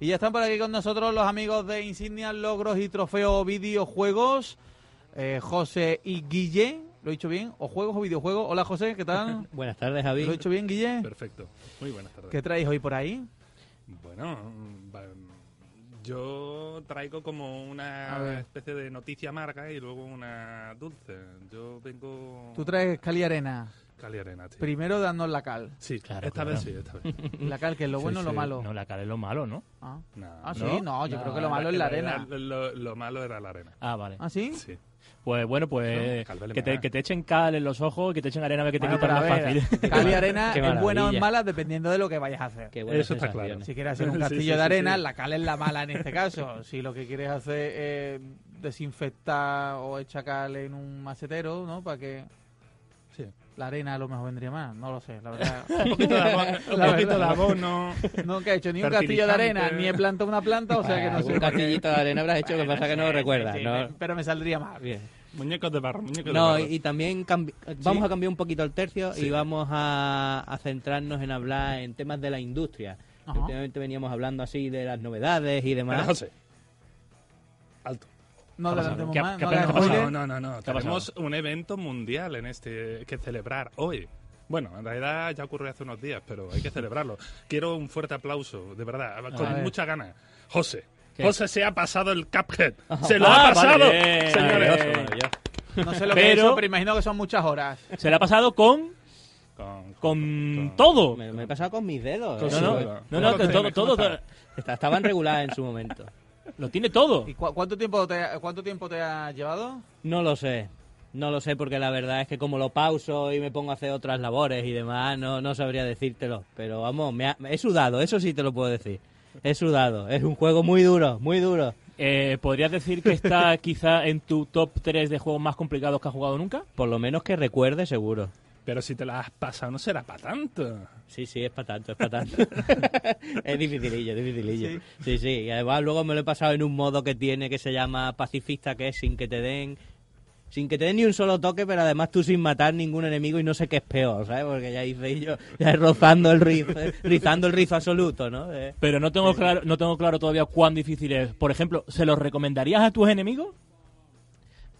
Y ya están por aquí con nosotros los amigos de Insignia, Logros y Trofeo Videojuegos, eh, José y Guille. ¿Lo he dicho bien? ¿O juegos o videojuegos? Hola José, ¿qué tal? buenas tardes, Javi. ¿Lo he dicho bien, Guille? Perfecto. Muy buenas tardes. ¿Qué traéis hoy por ahí? Bueno, yo traigo como una especie de noticia amarga y luego una dulce. Yo vengo... Tú traes Cali Arena. Cali Arena, tío. Primero danos la cal. Sí, claro, esta vez sí, esta vez. La cal, que es lo bueno o lo malo. No, la cal es lo malo, ¿no? Ah, ah sí, ¿No? no, yo creo que lo malo es la arena. Lo, lo malo era la arena. Ah, vale. ¿Ah, sí? Sí. Pues bueno, pues No, cal que, te, más. que te echen cal en los ojos, que te echen arena, a ver que te Bueno, quitan pero a más ver, fácil. Cal y arena Qué es buena o es maravilla. mala dependiendo de lo que vayas a hacer. Qué buenas Eso está claro. sensaciones. Si quieres hacer un Sí, castillo sí, de sí, arena, sí. la cal es la mala en este caso. Si lo que quieres hacer es desinfectar o echar cal en un macetero, ¿no? Para que. La arena a lo mejor vendría más. No lo sé, la verdad. Un poquito de abono, un poquito de abono. Nunca he hecho ni un castillo de arena, ni he plantado una planta, o sea que no sé. Un castillito de arena habrás hecho, lo que pasa es que no lo recuerdas, ¿no? Pero me saldría mal. Bien. Muñecos de barro, muñecos de No, barro. y también cambi- vamos a cambiar un poquito el tercio Sí. y vamos a, a centrarnos en hablar en temas de la industria. Ajá. Últimamente veníamos hablando así de las novedades y Pero, demás. José, alto. No ¿Qué ha adelantemos pasado? más. ¿Qué ha- no qué. No, no, no, no. ¿Qué ha Tenemos un evento mundial en este que celebrar hoy. Bueno, en realidad ya ocurrió hace unos días, pero hay que celebrarlo. Quiero un fuerte aplauso, de verdad, con ver. mucha ganas. José. ¿Qué? José se ha pasado el Cuphead. Se lo Ah, ha pasado, vale, señores. No sé lo que Pero- es eso, pero imagino que son muchas horas. Se le ha pasado con, Con, con todo. Me, me he pasado con mis dedos. Con No, su no, no, no, ¿Cómo que todo, todo, ¿Cómo todo. Estaban reguladas en su momento. Lo tiene todo. ¿Y cu- cuánto tiempo te cuánto tiempo te ha llevado? No lo sé. No lo sé porque la verdad es que como lo pauso y me pongo a hacer otras labores y demás, no, no sabría decírtelo. Pero vamos, me ha- he sudado, eso sí te lo puedo decir. He sudado. Es un juego muy duro, muy duro. Eh, ¿Podrías decir que está quizá en tu top 3 de juegos más complicados que has jugado nunca? Por lo menos que recuerde, seguro. Pero si te la has pasado, no será para tanto. Sí, sí, es para tanto, es para tanto. es dificilillo, es dificilillo. Sí. sí, Y además luego me lo he pasado en un modo que tiene que se llama pacifista, que es sin que te den... Sin que te den ni un solo toque, pero además tú sin matar ningún enemigo y no sé qué es peor, ¿sabes? Porque ya hice yo, ya rozando el rizo, rizando el rizo absoluto, ¿no? Eh, Pero no tengo claro, no tengo claro todavía cuán difícil es. Por ejemplo, ¿se los recomendarías a tus enemigos?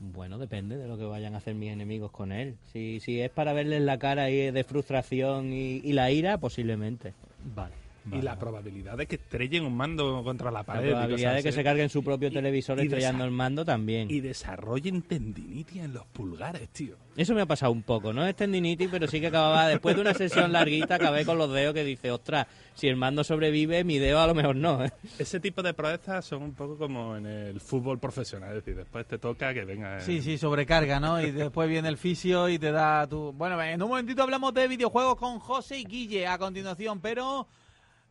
Bueno, depende de lo que vayan a hacer mis enemigos con él. Si, si es para verles la cara de frustración y la ira, posiblemente. Vale. Y la probabilidad de que estrellen un mando contra la La pared. y probabilidad de que se carguen su propio televisor y estrellando el mando también. Y desarrollen tendinitis en los pulgares, tío. Eso me ha pasado un poco, no es tendinitis, pero sí que acababa, después de una sesión larguita, acabé con los dedos que dice, ostras, si el mando sobrevive, mi dedo a lo mejor no. ¿eh?". Ese tipo de proezas son un poco como en el fútbol profesional. Es decir, después te toca que venga. Sí, sí, sobrecarga, ¿no? Y después viene el fisio y te da tu... Bueno, en un momentito hablamos de videojuegos con José y Guille a continuación, pero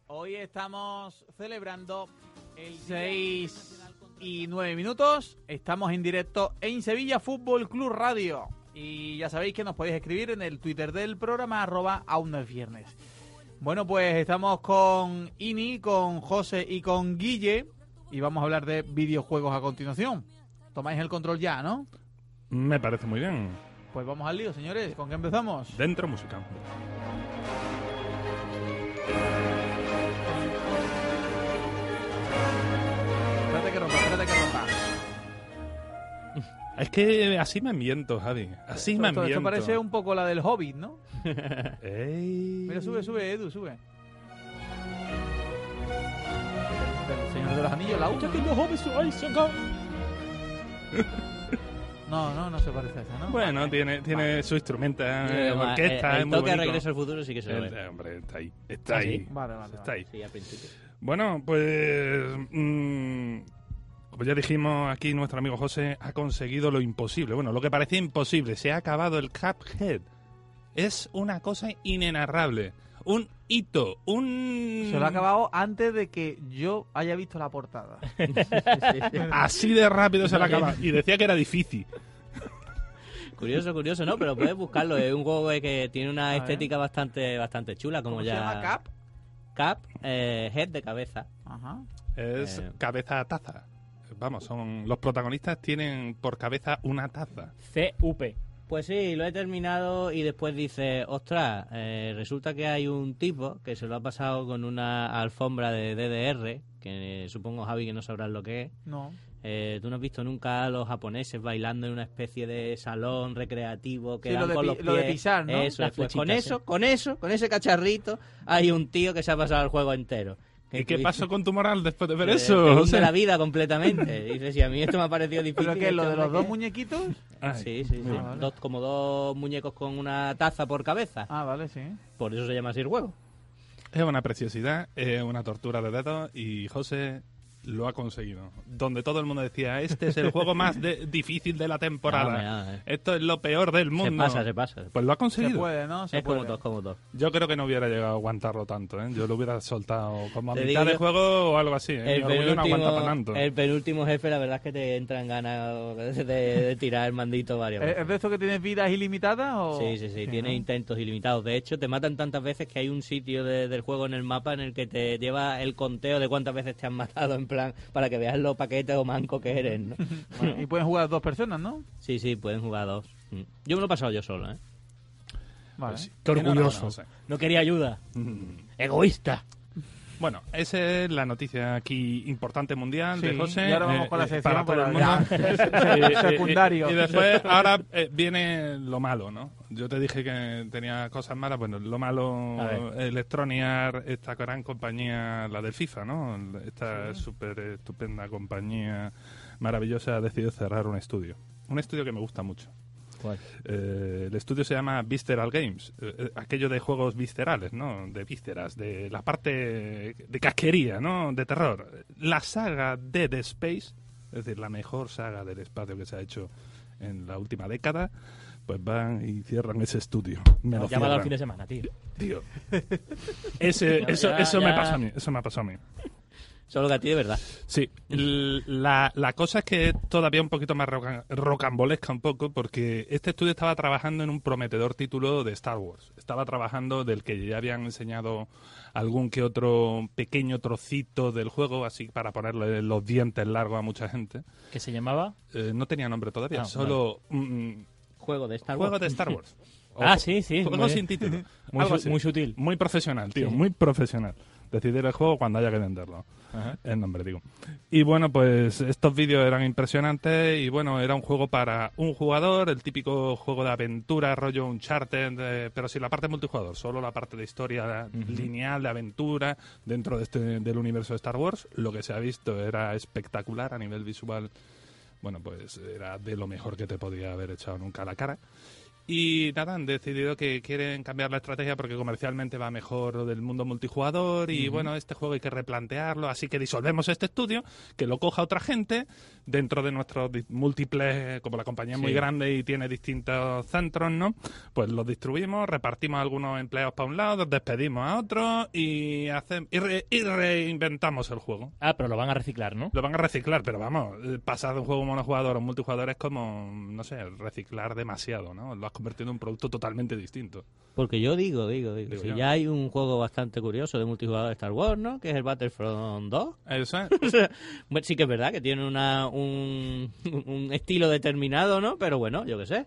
hoy estamos celebrando el 6 y 9 minutos. Estamos en directo en Sevilla Fútbol Club Radio. Y ya sabéis que nos podéis escribir en el Twitter del programa, arroba aún no es viernes. Bueno, pues estamos con Ini, con José y con Guille y vamos a hablar de videojuegos a continuación. Tomáis el control ya, ¿no? Me parece muy bien. Pues vamos al lío, señores. ¿Con qué empezamos? Dentro música. Es que así me ambiento, Javi. Así Esto, me ambiento. esto parece un poco la del Hobbit, ¿no? Ey. Mira, sube, sube, Edu, sube. Señor de los Anillos, la 1. No, no, no se parece a esa, ¿no? Bueno, Vale. tiene, tiene Vale. su instrumento, Eh, orquesta, el es muy toque bonito. Regreso al Futuro sí que se lo El- ve. eh, hombre, está ahí. Está ¿Ah, ahí. sí? Vale, vale, Está vale. ahí. Sí, al principio. Bueno, pues. mm, como ya dijimos aquí, nuestro amigo José ha conseguido lo imposible. Bueno, lo que parecía imposible. Se ha acabado el Cuphead. Es una cosa inenarrable. un hito, un... Se lo ha acabado antes de que yo haya visto la portada. Así de rápido se lo ha acabado. Y decía que era difícil. Curioso, curioso, ¿no? Pero puedes buscarlo. Es un juego que tiene una estética bastante bastante chula, como ¿Cómo ya... se llama Cap? Cap, eh, head de cabeza. Ajá. Es Eh. cabeza taza. Vamos, son los protagonistas tienen por cabeza una taza. CUP. Pues sí, lo he terminado y después dice, ostras, eh, resulta que hay un tipo que se lo ha pasado con una alfombra de DDR, que eh, supongo, Javi, que no sabrás lo que es. No. Eh, Tú no has visto nunca a los japoneses bailando en una especie de salón recreativo que Sí, dan lo de con los lo de pies. pisar, ¿no? Eso, Las es, pues con eso, con eso, con ese cacharrito, hay un tío que se ha pasado el juego entero. ¿Y qué pasó con tu moral después de ver eso? te O sea- la vida completamente. Dices, si a mí esto me ha parecido difícil. ¿Pero qué? ¿Lo de los dos muñequitos? Ay, Sí, sí, sí. Ah, vale. Dos, como dos muñecos con una taza por cabeza. Ah, vale, sí. Por eso se llama así el juego. Es una preciosidad, es una tortura de dedos y José lo ha conseguido. Donde todo el mundo decía, este es el juego más de- difícil de la temporada. Eh. Esto es lo peor del Se mundo. pasa, se pasa. Pues lo ha Se conseguido. puede, ¿no? Se es como dos, como dos. Yo creo que no hubiera llegado a aguantarlo tanto, ¿eh? Yo lo hubiera soltado como a Te mitad de yo- juego o algo así, ¿eh? Mi El orgullo no aguanta para penúltimo, tanto. el penúltimo jefe, la verdad es que te entra en ganas de, de tirar el mandito varias ¿Es veces. es de esto que tienes vidas ilimitadas o...? Sí, sí, sí, tiene ¿no? intentos ilimitados. De hecho, te matan tantas veces que hay un sitio de- del juego en el mapa en el que te lleva el conteo de cuántas veces te han matado, en plan, para que veas lo paquete o manco que eres, ¿no? Bueno, y pueden jugar dos personas, ¿no? Sí, sí, pueden jugar dos. Mm. Yo me lo he pasado yo solo, ¿eh? Vale. Pues sí. Qué orgulloso. José. No quería ayuda. Egoísta. Bueno, esa es la noticia aquí importante mundial de José. y ahora vamos eh, con la sección para todo el para- mundo. ya. Secundario. Y, y después, ahora eh, viene lo malo, ¿no? Yo te dije que tenía cosas malas. Bueno, lo malo, Arts, esta gran compañía, la del FIFA, ¿no? Esta súper estupenda compañía maravillosa ha decidido cerrar un estudio. Un estudio que me gusta mucho. Eh, el estudio se llama Visceral Games, eh, eh, aquello de juegos viscerales, ¿no? De vísceras, de la parte de casquería, ¿no? De terror. La saga Dead Space, es decir, la mejor saga del espacio que se ha hecho en la última década, pues van y cierran ese estudio. Me el cierran. fin de semana, tío. Tío. Ese, eso ya, eso me ya. pasó a mí, eso me ha pasado a mí. Solo que a ti de verdad. Sí, la, la cosa es que es todavía un poquito más roca- rocambolesca un poco porque este estudio estaba trabajando en un prometedor título de Star Wars. Estaba trabajando del que ya habían enseñado algún que otro pequeño trocito del juego, así para ponerle los dientes largos a mucha gente. Que se llamaba. Eh, no tenía nombre todavía, Ah, solo mm, Juego de Star juego Wars. de Star Wars. O Ah, sí, sí, Juego muy sin título. Muy su- sutil. Muy profesional, tío, Sí. muy profesional. Decidir el juego cuando haya que venderlo. Ajá. El nombre, digo. Y bueno, pues estos vídeos eran impresionantes y bueno, era un juego para un jugador, el típico juego de aventura, rollo Uncharted, eh, pero sin la parte multijugador, solo la parte de historia lineal, de aventura, dentro de este, del universo de Star Wars. Lo que se ha visto era espectacular a nivel visual. Bueno, pues era de lo mejor que te podía haber echado nunca a la cara. Y nada, han decidido que quieren cambiar la estrategia porque comercialmente va mejor lo del mundo multijugador y bueno, este juego hay que replantearlo, así que disolvemos este estudio, que lo coja otra gente dentro de nuestros múltiples, como la compañía es muy grande y tiene distintos centros, ¿no? Pues los distribuimos, repartimos a algunos empleados para un lado, despedimos a otros y, hacen, y, re- y reinventamos el juego. Ah, pero lo van a reciclar, ¿no? Lo van a reciclar, pero vamos, eh, pasar de un juego monojugador a un multijugador es como, no sé, reciclar demasiado, ¿no? Lo has convertido en un producto totalmente distinto. Porque yo digo, digo, digo. Digo si ya hay un juego bastante curioso de multijugador de Star Wars, ¿no? Que es el Battlefront 2. Eso es. Bueno, sí que es verdad que tiene una, un, un estilo determinado, ¿no? Pero bueno, yo qué sé.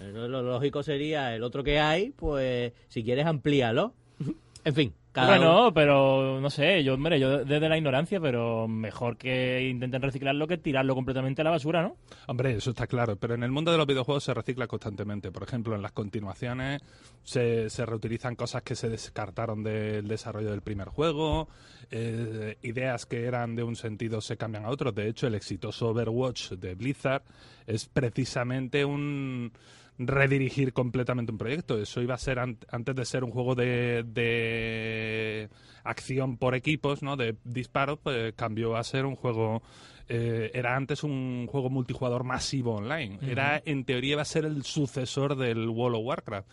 Eh, Lo, lo lógico sería el otro que hay, pues si quieres amplíalo. En fin, cada uno- Bueno, pero no sé, yo, hombre, yo desde la ignorancia, pero mejor que intenten reciclarlo que tirarlo completamente a la basura, ¿no? Hombre, eso está claro, pero en el mundo de los videojuegos se recicla constantemente. Por ejemplo, en las continuaciones se, se reutilizan cosas que se descartaron del desarrollo del primer juego, eh, ideas que eran de un sentido se cambian a otro. De hecho, el exitoso Overwatch de Blizzard es precisamente un redirigir completamente un proyecto. Eso iba a ser an- antes de ser un juego de, de acción por equipos, ¿no? De disparos, pues cambió a ser un juego eh, era antes un juego multijugador masivo online. Era, en teoría, iba a ser el sucesor del World of Warcraft.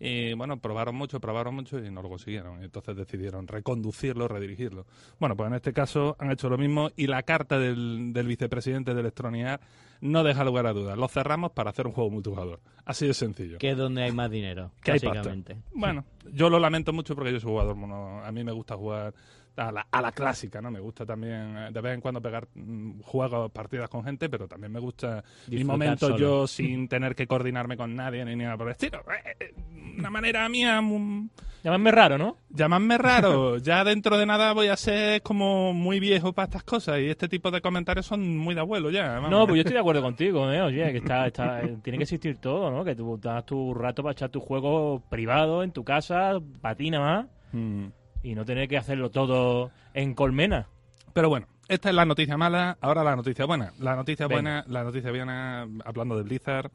Y bueno, probaron mucho, probaron mucho y no lo consiguieron. Entonces decidieron reconducirlo, redirigirlo. Bueno, pues en este caso han hecho lo mismo y la carta del, del vicepresidente de Electronic Arts no deja lugar a dudas. Lo cerramos para hacer un juego multijugador. Así de sencillo. Que es donde hay más dinero, Que hay pasta. básicamente. Bueno, yo lo lamento mucho porque yo soy jugador mono. A mí me gusta jugar a la, a la clásica, ¿no? Me gusta también eh, de vez en cuando pegar mm, juegos, partidas con gente, pero también me gusta mi Disfrutar momento solo. yo sin tener que coordinarme con nadie ni nada por el estilo. Eh, eh, Una manera mía, mm, Llamadme raro, ¿no? llamadme raro. ya dentro de nada voy a ser como muy viejo para estas cosas y este tipo de comentarios son muy de abuelo ya. vamos. No, pues yo estoy de acuerdo contigo, ¿eh? Oye, que está, está, tiene que existir todo, ¿no? Que tú das tu rato para echar tu juego privado en tu casa, patina más, Mm. Y no tener que hacerlo todo en colmena. Pero bueno, esta es la noticia mala, ahora la noticia buena. La noticia Venga. buena, la noticia buena, hablando de Blizzard,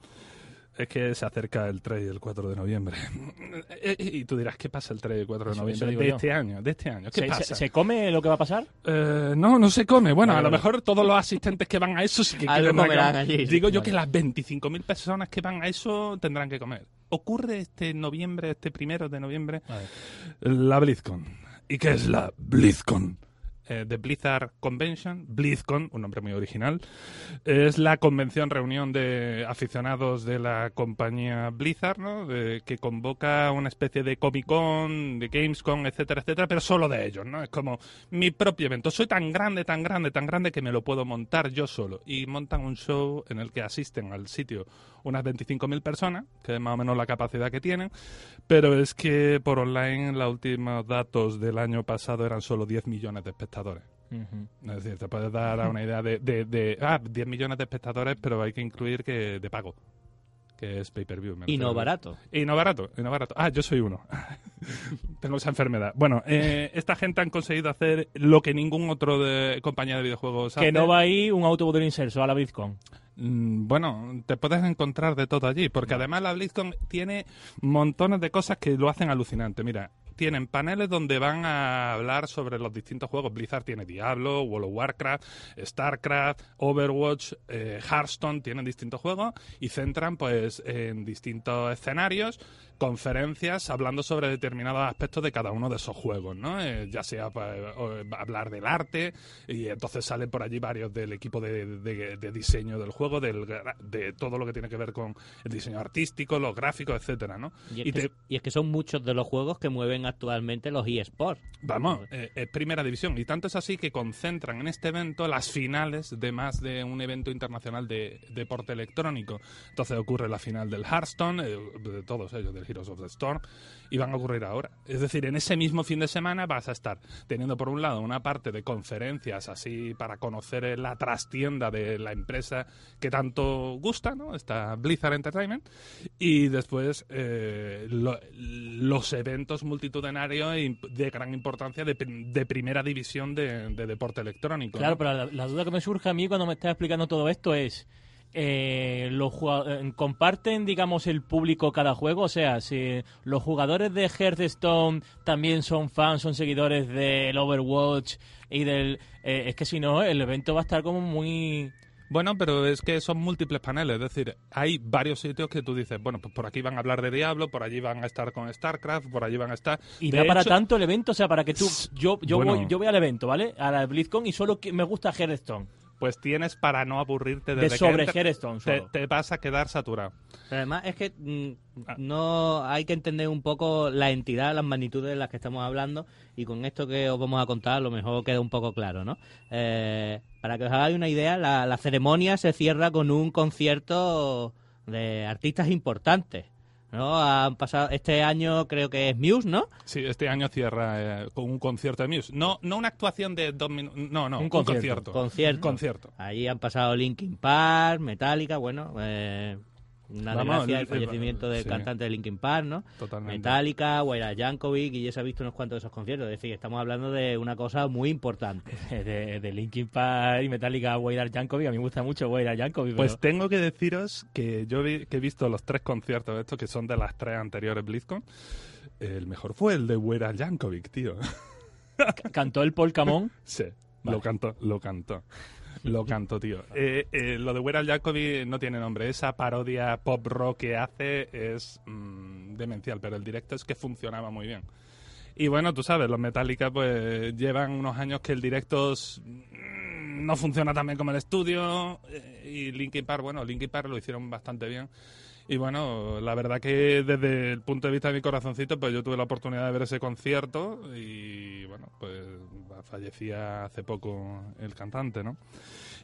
es que se acerca el 3 y el 4 de noviembre. Eh, Y tú dirás, ¿qué pasa el 3 y el 4 de noviembre de yo. este año? De este año, ¿qué ¿Se, pasa? se- se come lo que va a pasar? Eh, no, no se come. Bueno, Vale, a lo vale. mejor todos los asistentes que van a eso sí que quieren comerán allí. Digo yo que las 25.000 personas que van a eso tendrán que comer. Ocurre este noviembre, este primero de noviembre, la BlizzCon. ¿Y qué es la BlizzCon? Eh, The Blizzard Convention, BlizzCon, un nombre muy original, es la convención, reunión de aficionados de la compañía Blizzard, ¿no? De- que convoca una especie de Comic Con, de Gamescom, etcétera, etcétera, pero solo de ellos, ¿no? Es como mi propio evento. Soy tan grande, tan grande, tan grande que me lo puedo montar yo solo. Y montan un show en el que asisten al sitio unas 25.000 personas, que es más o menos la capacidad que tienen, pero es que por online los últimos datos del año pasado eran solo 10 millones de espectadores. Es decir, te puedes dar una idea de, de, de, ah, 10 millones de espectadores, pero hay que incluir que de pago, que es pay-per-view. Y no barato. Y no barato, y no barato. Ah, yo soy uno. Tengo esa enfermedad. Bueno, eh, esta gente han conseguido hacer lo que ningún otro de compañía de videojuegos Que hace. no va ahí un autobús del inserso a la BlizzCon. Mm, Bueno, te puedes encontrar de todo allí, porque además la BlizzCon tiene montones de cosas que lo hacen alucinante. Mira, tienen paneles donde van a hablar sobre los distintos juegos. Blizzard tiene Diablo, World of Warcraft, StarCraft, Overwatch, eh, Hearthstone, tienen distintos juegos y centran pues en distintos escenarios conferencias hablando sobre determinados aspectos de cada uno de esos juegos, ¿no? Eh, ya sea pues, eh, hablar del arte y entonces salen por allí varios del equipo de, de- de diseño del juego, del, de todo lo que tiene que ver con el diseño artístico, los gráficos, etcétera, ¿no? Y es, Y que, te- y es que son muchos de los juegos que mueven actualmente los eSports. Vamos, eh, es primera división. Y tanto es así que concentran en este evento las finales de más de un evento internacional de deporte electrónico. Entonces ocurre la final del Hearthstone, eh, de todos ellos, del Heroes of the Storm, y van a ocurrir ahora. Es decir, en ese mismo fin de semana vas a estar teniendo por un lado una parte de conferencias así para conocer la trastienda de la empresa que tanto gusta, ¿no? Esta Blizzard Entertainment. Y después eh, lo- los eventos multitudinarios de gran importancia de, de primera división de, de deporte electrónico. Claro, pero la, la duda que me surge a mí cuando me estás explicando todo esto es, eh, los eh, ¿comparten, digamos, el público cada juego? O sea, si los jugadores de Hearthstone también son fans, son seguidores del Overwatch y del... eh, es que si no, el evento va a estar como muy... Bueno, pero es que son múltiples paneles, es decir, hay varios sitios que tú dices, bueno, pues por aquí van a hablar de Diablo, por allí van a estar con StarCraft, por allí van a estar... Y da para tanto el evento, o sea, para que tú... Yo, yo, Bueno. voy, yo voy al evento, ¿vale? A la BlizzCon y solo que me gusta Hearthstone. Pues tienes para no aburrirte De desde sobre que entres, Hearthstone te, solo. te vas a quedar saturado. Pero además es que mm, Ah. no hay que entender un poco la entidad, las magnitudes de las que estamos hablando y con esto que os vamos a contar a lo mejor queda un poco claro, ¿no? Eh, para que os hagáis una idea, la, la ceremonia se cierra con un concierto de artistas importantes, ¿no? Han pasado este año creo que es Muse, ¿no? Sí, este año cierra eh, con un concierto de Muse. No, no una actuación de dos minutos, no, no, Un un, concierto. concierto. Concierto. Un concierto. Ahí han pasado Linkin Park, Metallica, bueno, eh, una Vamos, desgracia el el- fallecimiento del sí. cantante de Linkin Park, ¿no? Totalmente. Metallica, Weira Jankovic, y ya se ha visto unos cuantos de esos conciertos. Es decir, estamos hablando de una cosa muy importante. De, de Linkin Park y Metallica, Wayar Jankovic. A mí me gusta mucho Wayar Jankovic. Pues pero- tengo que deciros que yo vi- que he visto los tres conciertos estos, que son de las tres anteriores BlizzCon, el mejor fue el de Wera Jankovic, tío. ¿Cantó el Polcamón? Sí, Vale. lo cantó, lo cantó. Lo cantó, tío. Eh, eh, lo de Weird Al Jacobi no tiene nombre. Esa parodia pop rock que hace es mm, demencial, pero el directo es que funcionaba muy bien. Y bueno, tú sabes, los Metallica pues llevan unos años que el directo mm, no funciona tan bien como el estudio. eh, y Linkin Park, bueno, Linkin Park lo hicieron bastante bien. Y bueno, la verdad que desde el punto de vista de mi corazoncito, pues yo tuve la oportunidad de ver ese concierto y bueno, pues fallecía hace poco el cantante, ¿no?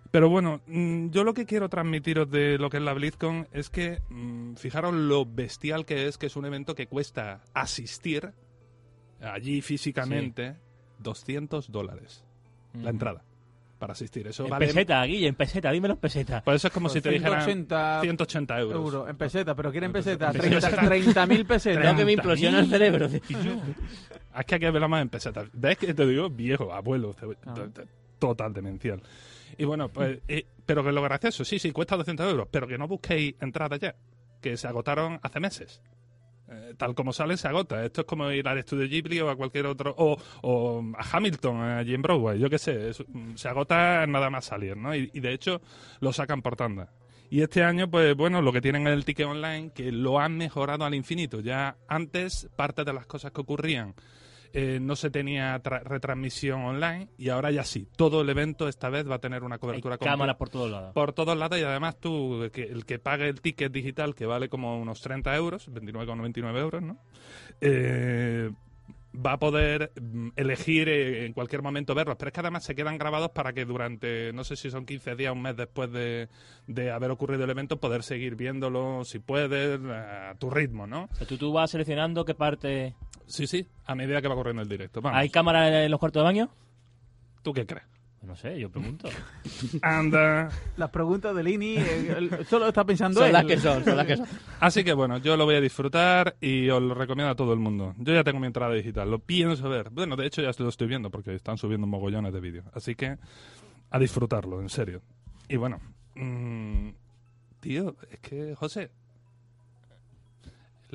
Pero bueno, mm, yo lo que quiero transmitiros de lo que es la BlizzCon es que mm, fijaros lo bestial que es, que es un evento que cuesta asistir allí físicamente 200 dólares la entrada para asistir. Eso En vale... peseta, Guille, en peseta, dímelo en peseta. Pues eso es como si te dijeran 180 180 euros. euros en peseta, pero quieren peseta, En 30 peseta. 30.000 pesetas. Creo que me implosiona el cerebro. Es que hay que verla más en pesetas. ¿Ves que te digo? Viejo, abuelo, Ah. total demencial. Y bueno, pues, eh, pero que lo gracioso, sí, sí, cuesta 200 euros, pero que no busquéis entradas ya, que se agotaron hace meses. Eh, tal como sale, se agota. Esto es como ir al estudio Ghibli o a cualquier otro, o, o a Hamilton, allí en Broadway, yo qué sé. es- mm, se agota nada más salir, ¿no? Y, y de hecho lo sacan por tanda. Y este año, pues bueno, lo que tienen es el ticket online, que lo han mejorado al infinito. Ya antes, parte de las cosas que ocurrían eh, no se tenía tra- retransmisión online y ahora ya sí. Todo el evento esta vez va a tener una cobertura completa cámaras por todos lados. por todos lados y además tú, el que, el que pague el ticket digital, que vale como unos 30 euros, 29,99 euros, ¿no? Eh, va a poder mm, elegir eh, en cualquier momento verlos, pero es que además se quedan grabados para que durante, no sé si son 15 días, un mes después de, de haber ocurrido el evento, poder seguir viéndolo si puedes, a tu ritmo, ¿no? O sea, tú, tú vas seleccionando qué parte... Sí, sí, a medida que va corriendo el directo. Vamos, ¿Hay cámaras en los cuartos de baño? ¿tú qué crees? No sé, yo pregunto. Anda. Las preguntas de Lini, eh, él solo está pensando Son él. las que son, son las que son. Así que bueno, yo lo voy a disfrutar y os lo recomiendo a todo el mundo. Yo ya tengo mi entrada digital, lo pienso ver. Bueno, de hecho ya lo estoy viendo porque están subiendo mogollones de vídeos. Así que a disfrutarlo, en serio. Y bueno, mm, tío, es que, José,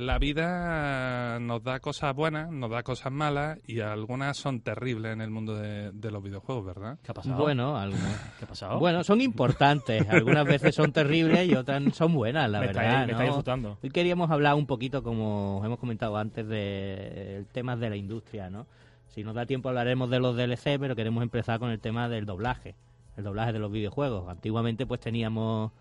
la vida nos da cosas buenas, nos da cosas malas y algunas son terribles en el mundo de, de los videojuegos, ¿verdad? ¿Qué ha pasado? Bueno, algunas. ¿Qué ha pasado? Bueno, son importantes. Algunas veces son terribles y otras son buenas, la me verdad. me ¿no? estáis disfrutando. Hoy queríamos hablar un poquito, como hemos comentado antes, de temas de la industria, ¿no? Si nos da tiempo hablaremos de los DLC, pero queremos empezar con el tema del doblaje, el doblaje de los videojuegos. Antiguamente pues teníamos...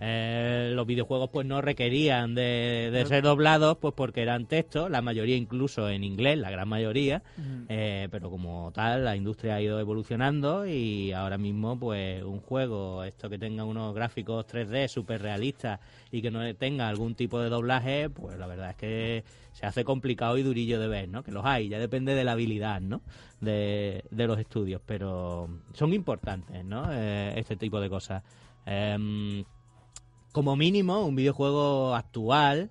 eh, los videojuegos pues no requerían de, de ser doblados pues porque eran textos, la mayoría incluso en inglés, la gran mayoría, eh, pero como tal, la industria ha ido evolucionando y ahora mismo, pues, un juego, esto que tenga unos gráficos 3D súper realistas y que no tenga algún tipo de doblaje, pues la verdad es que se hace complicado y durillo de ver, ¿no? Que los hay, ya depende de la habilidad, ¿no? De, de los estudios, pero son importantes, ¿no? Eh, este tipo de cosas. Em, como mínimo, un videojuego actual,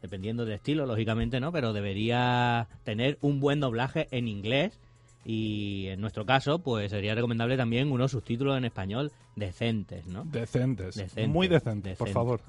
dependiendo del estilo, lógicamente, ¿no? Pero debería tener un buen doblaje en inglés y en nuestro caso, pues sería recomendable también unos subtítulos en español decentes, ¿no? Decentes, Decentes, muy decentes, por favor.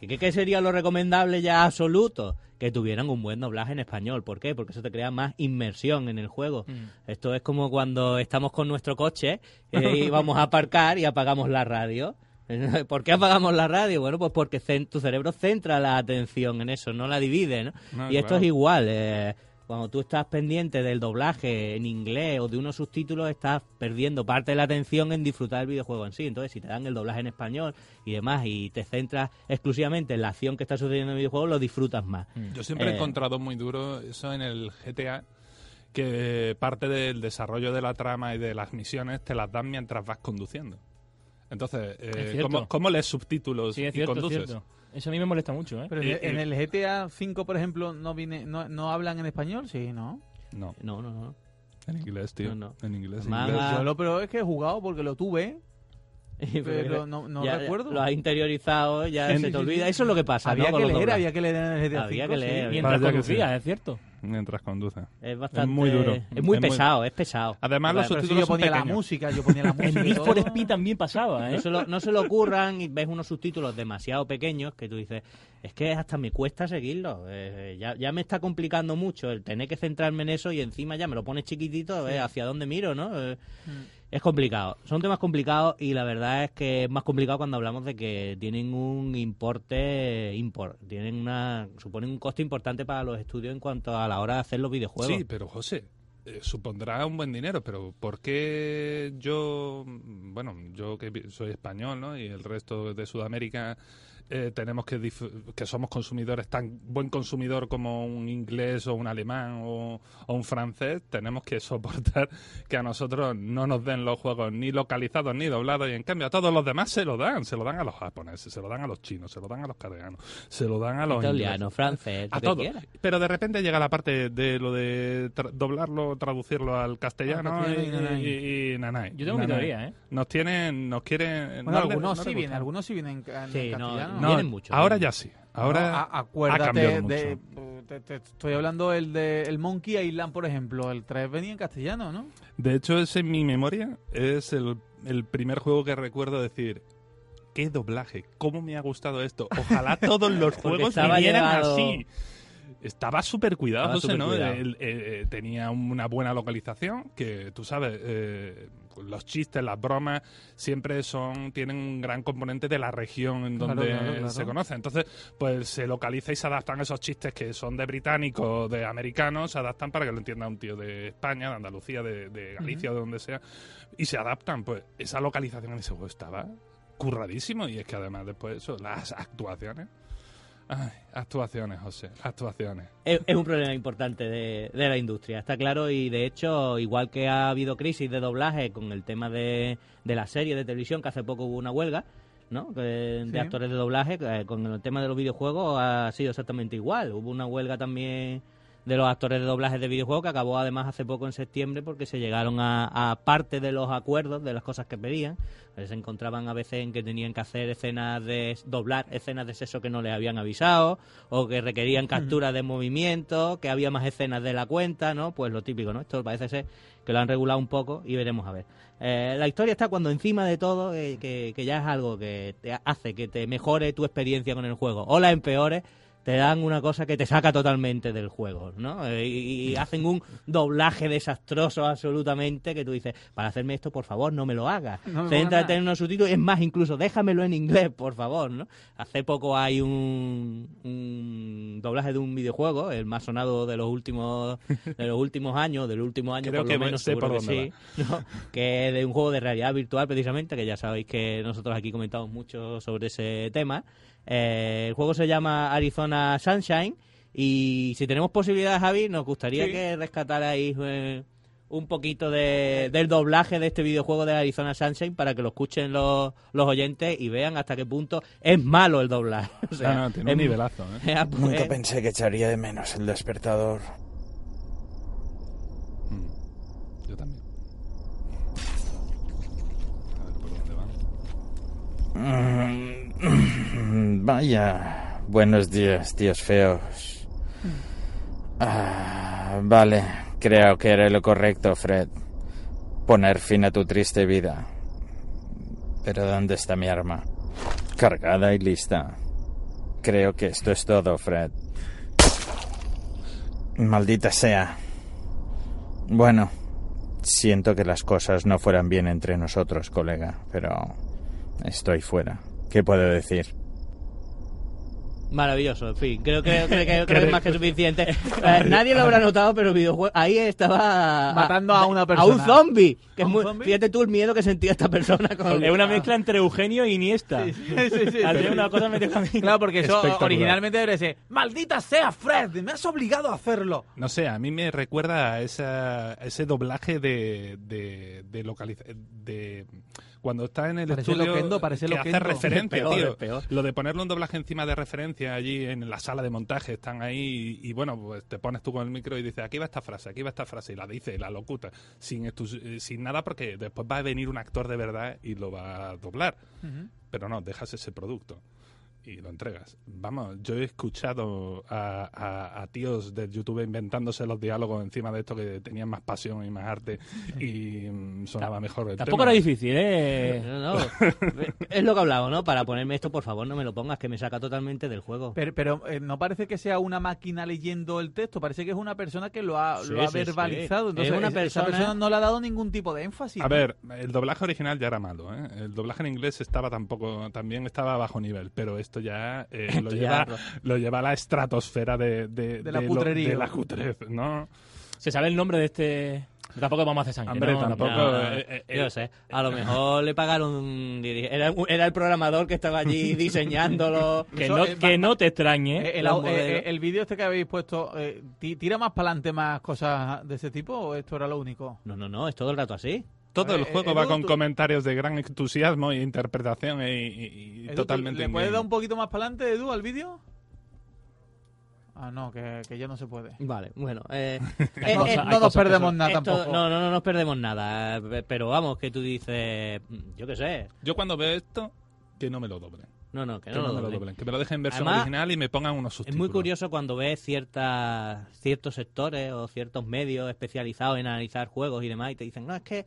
¿Y qué, qué sería lo recomendable ya absoluto? Que tuvieran un buen doblaje en español. ¿Por qué? Porque eso te crea más inmersión en el juego. Esto es como cuando estamos con nuestro coche eh, y vamos a aparcar y apagamos la radio. ¿Por qué apagamos la radio? Bueno, pues porque tu cerebro centra la atención en eso, no la divide, ¿no? No, y esto claro. es igual. eh, cuando tú estás pendiente del doblaje en inglés o de unos subtítulos, estás perdiendo parte de la atención en disfrutar el videojuego en sí. Entonces, si te dan el doblaje en español y demás y te centras exclusivamente en la acción que está sucediendo en el videojuego, lo disfrutas más. Yo siempre he Eh, encontrado muy duro eso en el GTA, que parte del desarrollo de la trama y de las misiones te las dan mientras vas conduciendo. Entonces, Es eh. ¿cómo, cómo lees subtítulos Sí, es y es conduces? cierto. Eso a mí me molesta mucho, ¿eh? Pero Y- en y- el GTA 5, por ejemplo, no viene no, no hablan en español, sí, ¿no? No, No, no, no. en inglés, tío. No, no. En inglés, Más- inglés. Yo lo pero es que he jugado porque lo tuve, pero no, no Ya- recuerdo. Lo has interiorizado, ya En- se te olvida. Eso es lo que pasa, había que leer, había que leer en el GTA Había 5, que leer, sí. Mientras conducías, es cierto. Mientras conduce. Es bastante... muy duro. Es muy Es muy- pesado, es pesado. Además, los subtítulos yo son ponía la música, yo ponía la música. En Need for. Speed también pasaba, ¿eh? No se, lo, no se lo ocurran y ves unos subtítulos demasiado pequeños que tú dices, es que hasta me cuesta seguirlo. eh, ya, ya me está complicando mucho el tener que centrarme en eso y encima ya me lo pones chiquitito, eh, hacia dónde miro, ¿no? Eh, Es complicado. Son temas complicados y la verdad es que es más complicado cuando hablamos de que tienen un importe import, tienen una suponen un coste importante para los estudios en cuanto a la hora de hacer los videojuegos. Sí, pero José, eh, supondrá un buen dinero, pero ¿por qué yo, bueno, yo que soy español, ¿no? Y el resto de Sudamérica eh, tenemos que, que somos consumidores, tan buen consumidor como un inglés o un alemán o, o un francés, tenemos que soportar que a nosotros no nos den los juegos ni localizados ni doblados y en cambio a todos los demás se lo dan, se lo dan a los japoneses, se lo dan a los chinos, se lo dan a los coreanos, se lo dan a los ingleses. Italiano, francés, A lo que todo. quieras. Pero de repente llega la parte de lo de tra- doblarlo, traducirlo al castellano y, nanay. y- y nanay. Yo tengo mi Nanay. teoría, ¿eh? Nos tienen, nos quieren... Bueno, no le- algunos no sí vienen, algunos sí vienen en, en Sí, no, castellano. No, Vienen mucho, ahora vienen ya sí. Ahora No, a- ha acuérdate cambiado mucho. de, te, te- estoy hablando el de el Monkey Island, por ejemplo, el 3 venía en castellano, ¿no? De hecho, ese en mi memoria es el, el primer juego que recuerdo decir... ¡Qué doblaje! ¿Cómo me ha gustado esto? Ojalá todos los juegos vinieran llevado- así. Estaba súper cuidado, Estaba ¿no? supercuidado. El- eh, tenía una buena localización, que tú sabes, eh, los chistes, las bromas, siempre son tienen un gran componente de la región en Claro, donde claro, claro. se conoce. Entonces, pues se localiza y se adaptan esos chistes que son de británicos, de americanos, se adaptan para que lo entienda un tío de España, de Andalucía, de, de Galicia, o de donde sea, y se adaptan. Pues esa localización en ese juego estaba curradísimo y es que además después eso, las actuaciones. Ay, actuaciones, José, actuaciones. es, es un problema importante de, de la industria, está claro, y de hecho, igual que ha habido crisis de doblaje con el tema de, de la serie de televisión, que hace poco hubo una huelga, ¿no? De Sí. actores de doblaje, que con el tema de los videojuegos ha sido exactamente igual. Hubo una huelga también de los actores de doblaje de videojuegos que acabó además hace poco en septiembre porque se llegaron a, a parte de los acuerdos de las cosas que pedían. Se encontraban a veces en que tenían que hacer escenas de doblar escenas de sexo que no les habían avisado o que requerían captura de movimiento, que había más escenas de la cuenta, ¿no? Pues lo típico, ¿no? Esto parece ser que lo han regulado un poco y veremos a ver. Eh, la historia está cuando encima de todo, eh, que, que ya es algo que te hace que te mejore tu experiencia con el juego o la empeores, te dan una cosa que te saca totalmente del juego, ¿no? Eh, y, y hacen un doblaje desastroso absolutamente que tú dices, para hacerme esto, por favor, no me lo hagas. No Céntrate en unos subtítulos, es más, incluso déjamelo en inglés, por favor, ¿no? Hace poco hay un, un doblaje de un videojuego, el más sonado de los últimos de los últimos años, del último año Creo por que lo me- menos sé por que sí, ¿no? que es de un juego de realidad virtual precisamente, que ya sabéis que nosotros aquí comentamos mucho sobre ese tema. Eh, el juego se llama Arizona Sunshine y si tenemos posibilidad, Javi, nos gustaría Sí. que rescatarais eh, un poquito de, del doblaje de este videojuego de Arizona Sunshine para que lo escuchen los, los oyentes y vean hasta qué punto es malo el doblaje. O sea, Ah, no, tiene un es- nivelazo, ¿eh? eh, pues, Nunca pensé que echaría de menos el despertador. Mm, Yo también. A ver por dónde van. Mm, Vaya. Buenos días, tíos feos. Ah, vale, creo que era lo correcto, Fred. Poner fin a tu triste vida. Pero ¿dónde está mi arma? Cargada y lista. Creo que esto es todo, Fred. Maldita sea. Bueno, siento que las cosas no fueran bien entre nosotros, colega, pero estoy fuera. ¿Qué puedo decir? Maravilloso, en fin, creo que, creo que- creo que es más que suficiente. Eh, nadie lo habrá notado, pero el videojuego ahí estaba Matando a una A un persona. zombie. Que ¿A es un muy- zombie? Fíjate tú el miedo que sentía esta persona con Es una mezcla entre Eugenio y Iniesta. Sí, sí, sí, sí. Hacer una cosa medio camino. Claro, porque eso originalmente debería ser ¡Maldita sea, Fred! ¡Me has obligado a hacerlo! No sé, a mí me recuerda a, esa, a ese doblaje de, de, de localiza- de cuando está en el Parece estudio loquendo, parece que hace loquendo. referencia, Es peor, tío. Lo de ponerle un doblaje encima de referencia allí en la sala de montaje, están ahí y, y, bueno, pues te pones tú con el micro y dices, aquí va esta frase, aquí va esta frase, y la dice, y la locuta, sin, eh, sin nada porque después va a venir un actor de verdad y lo va a doblar. Pero no, dejas ese producto. Y lo entregas. Vamos, yo he escuchado a, a- a tíos del YouTube inventándose los diálogos encima de esto que tenían más pasión y más arte y mm, sonaba mejor el Tampoco tema. era difícil, ¿eh? No, no. es lo que hablaba, ¿no? Para ponerme esto, por favor, no me lo pongas, que me saca totalmente del juego. Pero, pero, eh, no parece que sea una máquina leyendo el texto, parece que es una persona que lo ha, Sí, lo ha sí, sí. verbalizado. Entonces, Es una esa- esa persona- persona no le ha dado ningún tipo de énfasis. A ¿no? ver, el doblaje original ya era malo, ¿eh? El doblaje en inglés estaba tampoco, también estaba a bajo nivel, pero esto ya, eh, lo, lleva, ya- lo lleva a la estratosfera de, de, De la lo- putrería. de la cutrez, ¿no? ¿Se sabe el nombre de este...? Tampoco vamos a hacer sangre, Hombre, ¿no? tampoco... No, eh, eh, yo sé. A lo mejor le pagaron era, era el programador que estaba allí diseñándolo. Que, no, que no te extrañe. Eh, el, el vídeo este que habéis puesto, eh, ti- ¿tira más para adelante más cosas de ese tipo o esto era lo único? No, no, no, es todo el rato así. Todo el Eh, juego Edu, va con tú- comentarios de gran entusiasmo e interpretación y, y- y Edu, ¿tú totalmente... ¿Le puedes dar un poquito más para adelante, Edu, al vídeo? Ah, no, que, que ya no se puede. Vale, bueno. Eh, No, eh, no eh, nos perdemos son- nada esto- tampoco. no, no, no nos perdemos nada. eh, Pero vamos, que tú dices, mm, yo qué sé. Yo cuando veo esto, que no me lo doblen. No, no, que Que no, no, lo me lo doblen. doblen. Que me lo dejen en versión Además, original y me pongan unos Es subtítulos. muy curioso cuando ves ciertas, ciertos sectores o ciertos medios especializados en analizar juegos y demás y te dicen, no, es que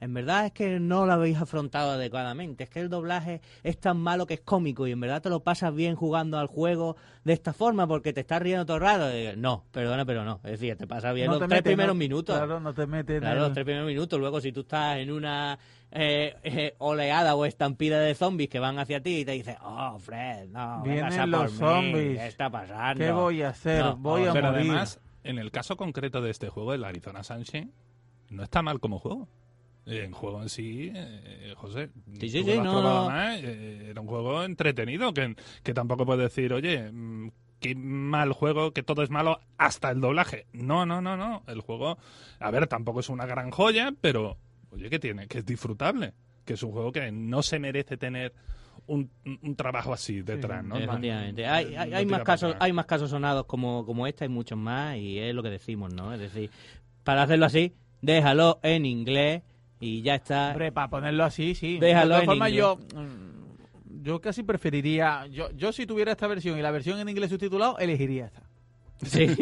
en verdad es que no lo habéis afrontado adecuadamente, es que el doblaje es tan malo que es cómico y en verdad te lo pasas bien jugando al juego de esta forma porque te estás riendo todo el rato. Y digo, no, perdona, pero no. Es decir, te pasas bien No los tres metes, primeros no- minutos. Claro, no te metes Claro, el- los tres primeros minutos. Luego, si tú estás en una eh, eh, oleada o estampida de zombies que van hacia ti y te dices, oh, Fred, no, Vienen los por mí, zombies. ¿qué está pasando? ¿Qué voy a hacer? No, voy a Pero morir. además, en el caso concreto de este juego, el Arizona Sunshine, no está mal como juego. En juego en sí, eh, José, Sí, sí, sí, no, probado no. más, eh, era un juego entretenido, que, que tampoco puedes decir, oye, mm, qué mal juego, que todo es malo hasta el doblaje. No, no, no, no. El juego, a ver, tampoco es una gran joya, pero, oye, que tiene, que es disfrutable, que es un juego que no se merece tener un, un trabajo así detrás, ¿no? Efectivamente. Hay, hay, No hay tira más casos, hay más casos sonados como, como este, hay muchos más, y es lo que decimos, ¿no? Es decir, para hacerlo así, déjalo en inglés y ya está. Hombre, para ponerlo así, sí. Déjalo de todas en formas, yo, mm, yo casi preferiría. Yo, yo, si tuviera esta versión y la versión en inglés subtitulado, elegiría esta. Sí.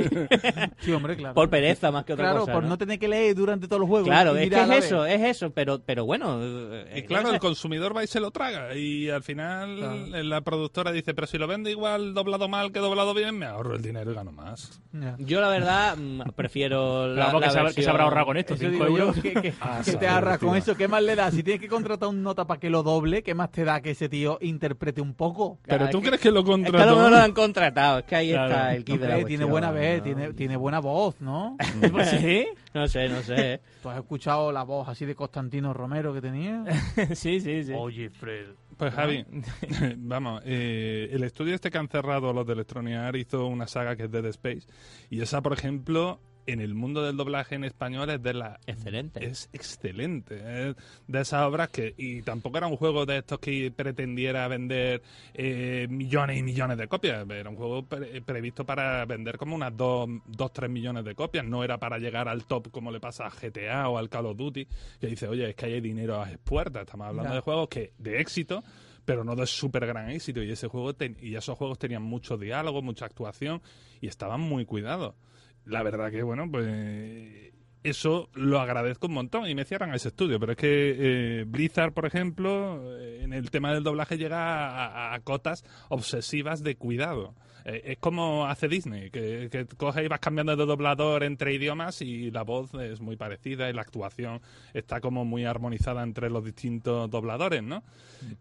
Sí, hombre, claro. Por pereza más que otra Claro, cosa. por ¿no? no tener que leer durante todo el juego. Claro, es que es la vez. eso, es eso, pero, pero bueno. Y eh, claro, el consumidor va y se lo traga. Y al final Claro. la productora dice, pero si lo vende igual doblado mal que doblado bien, me ahorro el dinero y gano más. Ya. Yo la verdad mm, prefiero la, Vamos, la que, se habrá, que se habrá versión- ahorrado con esto, Eso 5 digo yo, euros. que, que- Ah, que te ahorras con eso. ¿Qué más le da? Si tienes que contratar un nota para que lo doble, ¿qué más te da que ese tío interprete un poco? Pero tú crees que lo Es que a lo contrató. mejor lo han contratado, es que ahí Claro. está el kit de la tiene buena vez, ¿no? tiene, tiene buena voz, ¿no? ¿Sí? No sé, no sé. ¿Tú has escuchado la voz así de Constantino Romero que tenía? sí, sí, sí. Oye, Fred. Pues Javi, vamos, eh, el estudio este que han cerrado los de Electronic Arts hizo una saga que es Dead Space. Y esa, por ejemplo, en el mundo del doblaje en español es de la... Excelente. Es excelente. Es de esas obras que... Y tampoco era un juego de estos que pretendiera vender eh, millones y millones de copias. Era un juego pre- previsto para vender como unas 2-3 millones de copias. No era para llegar al top como le pasa a GTA o al Call of Duty, que dice, oye, es que hay dinero a las puertas. Estamos hablando de juegos que de éxito pero no de súper gran éxito. Y ese juego ten- y esos juegos tenían mucho diálogo, mucha actuación y estaban muy cuidados. La verdad que, bueno, pues eso lo agradezco un montón y me cierran ese estudio. Pero es que eh, Blizzard, por ejemplo, eh, en el tema del doblaje llega a, cotas obsesivas de cuidado. Eh, es como hace Disney, que, que coge y vas cambiando de doblador entre idiomas y la voz es muy parecida y la actuación está como muy armonizada entre los distintos dobladores, ¿no?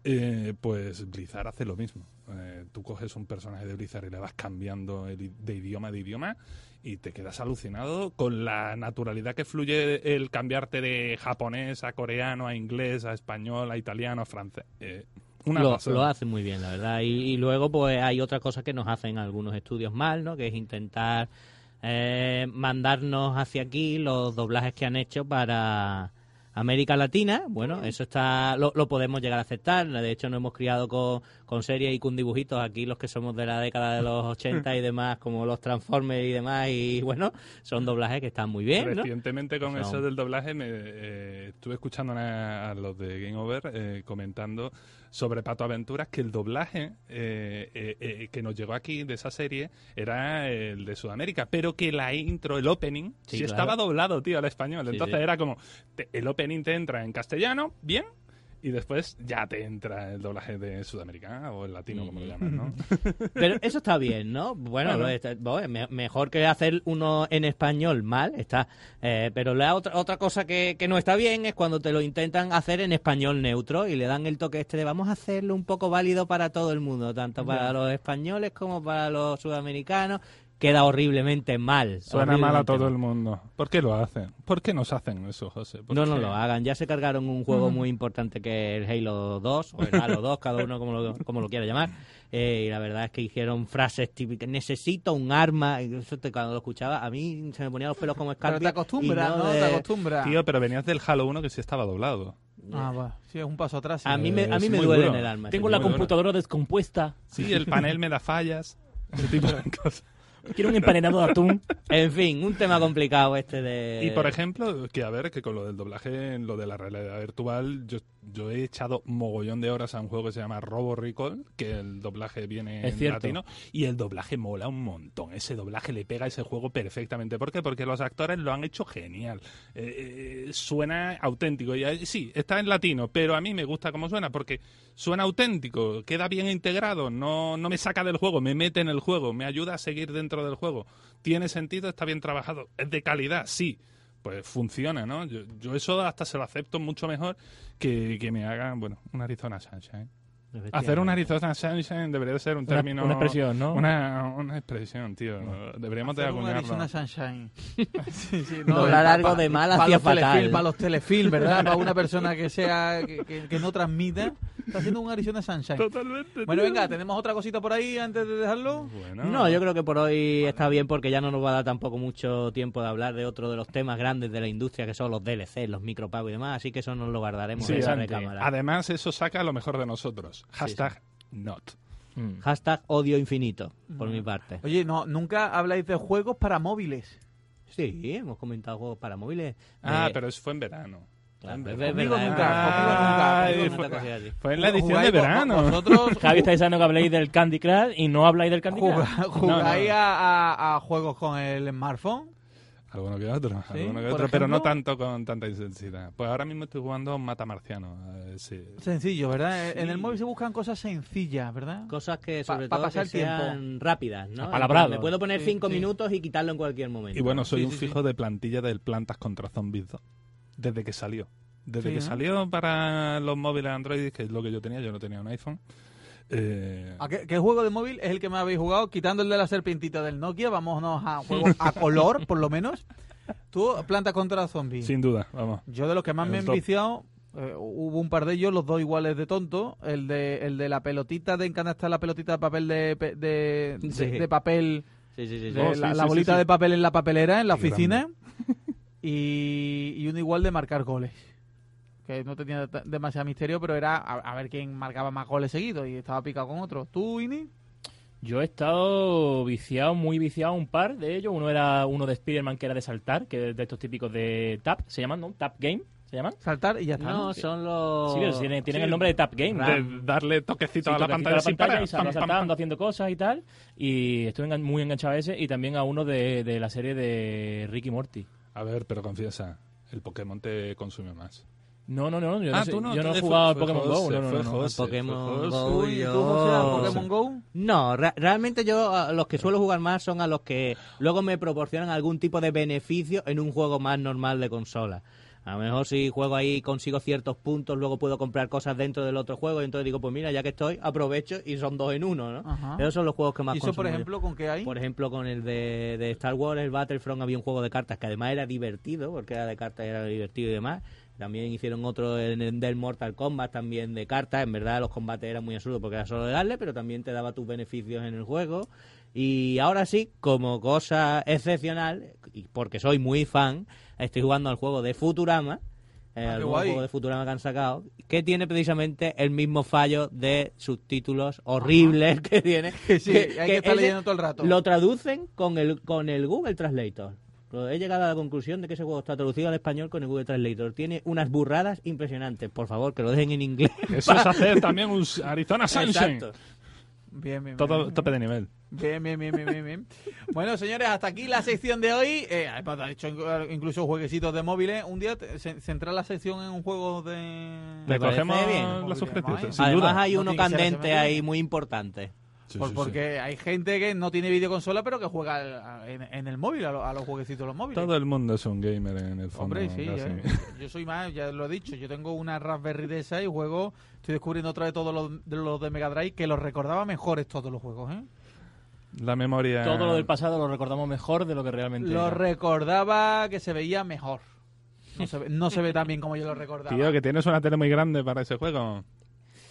Eh, pues Blizzard hace lo mismo. Eh, tú coges un personaje de Blizzard y le vas cambiando el de idioma de idioma y te quedas alucinado con la naturalidad que fluye el cambiarte de japonés a coreano, a inglés, a español, a italiano, a francés. Eh, una lo, lo hacen muy bien, la verdad. Y, y luego, pues hay otra cosa que nos hacen algunos estudios mal, ¿no? Que es intentar eh, mandarnos hacia aquí los doblajes que han hecho para América Latina, bueno, eso está lo, lo podemos llegar a aceptar. De hecho, nos hemos criado con, con series y con dibujitos aquí, los que somos de la década de los 80 y demás, como los Transformers y demás, y bueno, son doblajes que están muy bien. ¿no? Recientemente con Son- eso del doblaje me eh, estuve escuchando a, a los de Game Over eh, comentando sobre Pato Aventuras que el doblaje eh, eh, eh, que nos llegó aquí de esa serie era el de Sudamérica, pero que la intro, el opening, sí, Sí, claro. estaba doblado, tío, al español. Sí, Entonces sí. era como, te- el opening te entra en castellano, bien, y después ya te entra el doblaje de Sudamericana o el latino, como lo llaman, ¿no? Pero eso está bien, ¿no? Bueno, Bueno. está- mejor que hacer uno en español mal, está. Eh, pero la otra, otra cosa que, que no está bien es cuando te lo intentan hacer en español neutro y le dan el toque este de vamos a hacerlo un poco válido para todo el mundo, tanto para los españoles como para los sudamericanos. Queda horriblemente mal. Suena mal a todo mal. el mundo. ¿Por qué lo hacen? ¿Por qué nos hacen eso, José? ¿Por No, no lo hagan. Ya se cargaron un juego muy importante que es el Halo 2, o el Halo 2, cada uno como lo, como lo quiera llamar. Eh, y la verdad es que hicieron frases típicas. Necesito un arma. Y Eso te- cuando lo escuchaba, a mí se me ponían los pelos como Pero escarpia. te acostumbras, ¿no? de- Te acostumbras. Tío, pero venías del Halo 1 que sí estaba doblado. Ah, va. Sí, es un paso atrás. sí. A mí me, a mí me duele duro. en el alma. Tengo la computadora descompuesta. Sí, el panel me da fallas. Ese tipo de cosas. Quiero un empanenado de atún. En fin, un tema complicado este de... Y por ejemplo, que a ver, que con lo del doblaje, en lo de la realidad virtual, yo, yo he echado mogollón de horas a un juego que se llama Robo Recall, que el doblaje viene Es en latino, y el doblaje mola un montón. Ese doblaje le pega a ese juego perfectamente. ¿Por qué? Porque los actores lo han hecho genial. Eh, eh, suena auténtico. Y, eh, sí, está en latino, pero a mí me gusta cómo suena, porque suena auténtico, queda bien integrado, no, no me saca del juego, me mete en el juego, me ayuda a seguir dentro del juego. Tiene sentido, está bien trabajado, es de calidad, sí. Pues funciona, ¿no? Yo, yo eso hasta se lo acepto mucho mejor que, que me hagan, bueno, una Arizona Sunshine. Hacer una Arizona Sunshine debería de ser un término... una expresión, ¿no? Una, una expresión, tío. Deberíamos de Hacer un acuñarlo. Arizona Sunshine. sí, sí, Doblar pa- algo pa- de mal telefilm, fatal. Para los telefilm, ¿verdad? Para una persona que sea que, que- que no transmita. Está haciendo un Arizona Sunshine. Totalmente. Bueno, tío. venga, ¿tenemos otra cosita por ahí antes de dejarlo? Bueno. No, yo creo que por hoy está bien porque ya no nos va a dar tampoco mucho tiempo de hablar de otro de los temas grandes de la industria que son los DLC, los micropagos y demás, así que eso nos lo guardaremos Sí, en la interesante. recámara. Además, eso saca lo mejor de nosotros. Hashtag not. Mm. Hashtag odio infinito, por mi parte. Oye, no, nunca habláis de juegos para móviles. Sí, hemos comentado juegos para móviles. Ah, pero eso fue en verano. Claro, es. Conmigo nunca, conmigo nunca, Ay, fue- en la edición de verano. Vosotros Javi está diciendo que habléis del Candy Crush y no habláis del Candy Crush. jugáis no. A, a- a juegos con el smartphone. Alguno que otro, Sí, alguno que por otro, pero no tanto con tanta intensidad. Pues ahora mismo estoy jugando a un Mata Marciano. eh, sí. Sencillo, ¿verdad? En el móvil se buscan cosas sencillas, ¿verdad? Cosas que sobre pa todo pasar que sean rápidas, ¿no? Apalabrado. Me puedo poner Sí, cinco sí. minutos y quitarlo en cualquier momento. Y bueno, soy Sí, un sí, fijo de plantilla del Plantas contra Zombies 2. Desde que salió. Desde Sí, que ¿no? salió para los móviles Android, que es lo que yo tenía, yo no tenía un iPhone. Eh, ¿A qué, qué juego de móvil es el que me habéis jugado? Quitando el de la serpientita del Nokia, vámonos a juegos a color, por lo menos. Tú, Planta contra Zombies. sin duda, vamos. Yo de los que más me he enviciado, eh, hubo un par de ellos, los dos iguales de tonto. El de, el de la pelotita de encanastar la pelotita de papel de, pe- de, de- Sí. de papel, Sí, sí, sí. sí. de Oh, sí, la, sí, la sí, bolita sí. de papel en la papelera, en la Qué oficina. Y, y uno igual de marcar goles. Que no tenía demasiado misterio, pero era a, a ver quién marcaba más goles seguidos y estaba picado con otro. ¿Tú, Ini? Yo he estado viciado, muy viciado un par de ellos. Uno era uno de Spider-Man que era de saltar, que es de estos típicos de Tap, se llaman, ¿no? Tap Game, ¿se llaman? Saltar y ya está. No, ¿no? son los... Sí, pero tienen, tienen sí. el nombre de Tap Game. De darle toquecito Sí, a la toquecito pantalla, a sin parar. y sal- Pam, pam, saltando, pam. haciendo cosas y tal. Y estuve muy enganchado a ese y también a uno de, de la serie de Ricky Morty. A ver, pero confiesa, el Pokémon te consume más. No, no, no, yo no, Ah, sé- tú no, yo no he jugado al fue Pokémon Go. No, no, no, no. Pokémon. Go. No, re- realmente yo a los que suelo jugar más son a los que luego me proporcionan algún tipo de beneficio en un juego más normal de consola. A lo mejor si juego ahí consigo ciertos puntos, luego puedo comprar cosas dentro del otro juego y entonces digo, pues mira, ya que estoy, aprovecho y son dos en uno, ¿no? Ajá. Esos son los juegos que más ¿Y eso, por yo. ejemplo, con qué hay? Por ejemplo, con el de, de Star Wars, el Battlefront, había un juego de cartas que además era divertido, porque era de cartas, era divertido y demás. También hicieron otro en el del Mortal Kombat, también de cartas. En verdad, los combates eran muy absurdos porque era solo de darle, pero también te daba tus beneficios en el juego. Y ahora sí, como cosa excepcional, y porque soy muy fan, estoy jugando al juego de Futurama, eh, Ah, el nuevo guay. juego de Futurama que han sacado, que tiene precisamente el mismo fallo de subtítulos horribles que tiene. Sí, hay que estar leyendo todo el rato. Lo traducen con el, con el Google Translator. Lo- He llegado a la conclusión de que ese juego está traducido al español con el Google Translator. Tiene unas burradas impresionantes. Por favor, que lo dejen en inglés. Eso es hacer también un Arizona Sunshine. Exacto. Bien, bien, Todo bien. tope de nivel. Bien, bien, bien, bien, bien. Bueno, señores, hasta aquí la sección de hoy. Eh, hemos hecho inc- incluso jueguecitos de móviles. Un día centrar la sección en un juego de... Parece Recogemos bien. suscripciones. bien, sin Además duda. hay No uno la candente ahí muy importante. Sí, Por- sí, sí. porque hay gente que no tiene videoconsola, pero que juega al- en, en el móvil, a, lo- a los jueguecitos de los móviles. Todo el mundo es un gamer en el fondo. Hombre, sí, casi. eh. yo soy más, ya lo he dicho, yo tengo una Raspberry de esa y juego, estoy descubriendo otra de todos los de, los de Mega Drive que los recordaba mejores todos los juegos, ¿eh? La memoria. Todo lo del pasado lo recordamos mejor de lo que realmente Lo era. recordaba que se veía mejor. No se, ve, no se ve tan bien como yo lo recordaba. Tío, que tienes una tele muy grande para ese juego.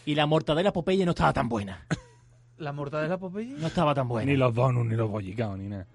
Y la mortadela Popeye no estaba tan buena. ¿La mortadela Popeye? No estaba tan buena. Ni los donuts, ni los bollicaos, ni nada.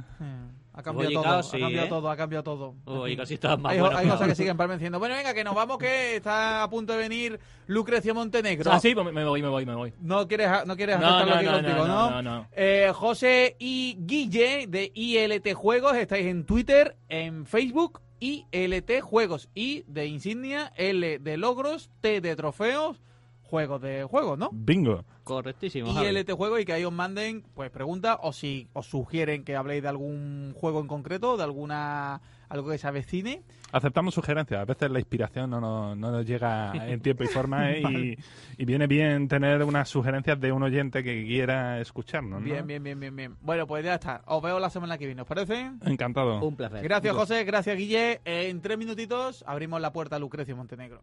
Ha cambiado todo, sí, ha cambiado ¿eh? todo, ha cambiado todo. Uy, casi más Hay, bueno hay que cosas que siguen parvenciendo. Bueno, venga, que nos vamos, que está a punto de venir Lucrecia Montenegro. Ah, sí, pues me me voy, me voy, me voy. No quieres, no quieres No, aceptarlo no, aquí no, contigo, no, ¿no? no, no. Eh, José y Guille de ILT Juegos estáis en Twitter, en Facebook, ILT Juegos. I de insignia, L de logros, T de trofeos, juegos de juegos, ¿no? Bingo. Correctísimo. Javi. ILT Juegos y que ahí os manden pues preguntas o si os sugieren que habléis de algún juego en concreto, de alguna algo que se avecine. Aceptamos sugerencias. A veces la inspiración no nos, no nos llega en tiempo y forma ¿eh? y, y viene bien tener unas sugerencias de un oyente que quiera escucharnos. ¿no? Bien, bien, bien, bien, bien. Bueno, pues ya está. Os veo la semana que viene, ¿os parece? Encantado. Un placer. Gracias, José. Gracias, Guille. En tres minutitos abrimos la puerta a Lucrecio Montenegro.